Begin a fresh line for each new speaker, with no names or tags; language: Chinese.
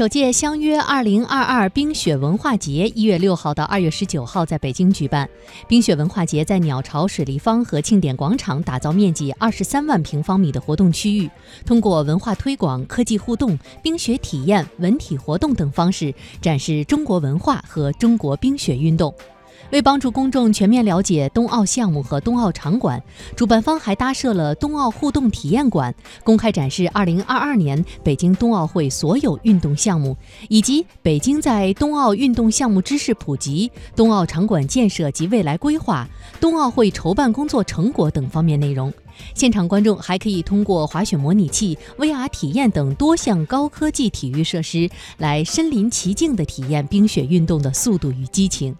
首届相约二零二二冰雪文化节一月六号到二月十九号在北京举办。冰雪文化节在鸟巢水立方和庆典广场打造面积二十三万平方米的活动区域，通过文化推广、科技互动、冰雪体验、文体活动等方式展示中国文化和中国冰雪运动。为帮助公众全面了解冬奥项目和冬奥场馆，主办方还搭设了冬奥互动体验馆，公开展示2022年北京冬奥会所有运动项目，以及北京在冬奥运动项目知识普及、冬奥场馆建设及未来规划、冬奥会筹办工作成果等方面内容。现场观众还可以通过滑雪模拟器、VR 体验等多项高科技体育设施，来身临其境地体验冰雪运动的速度与激情。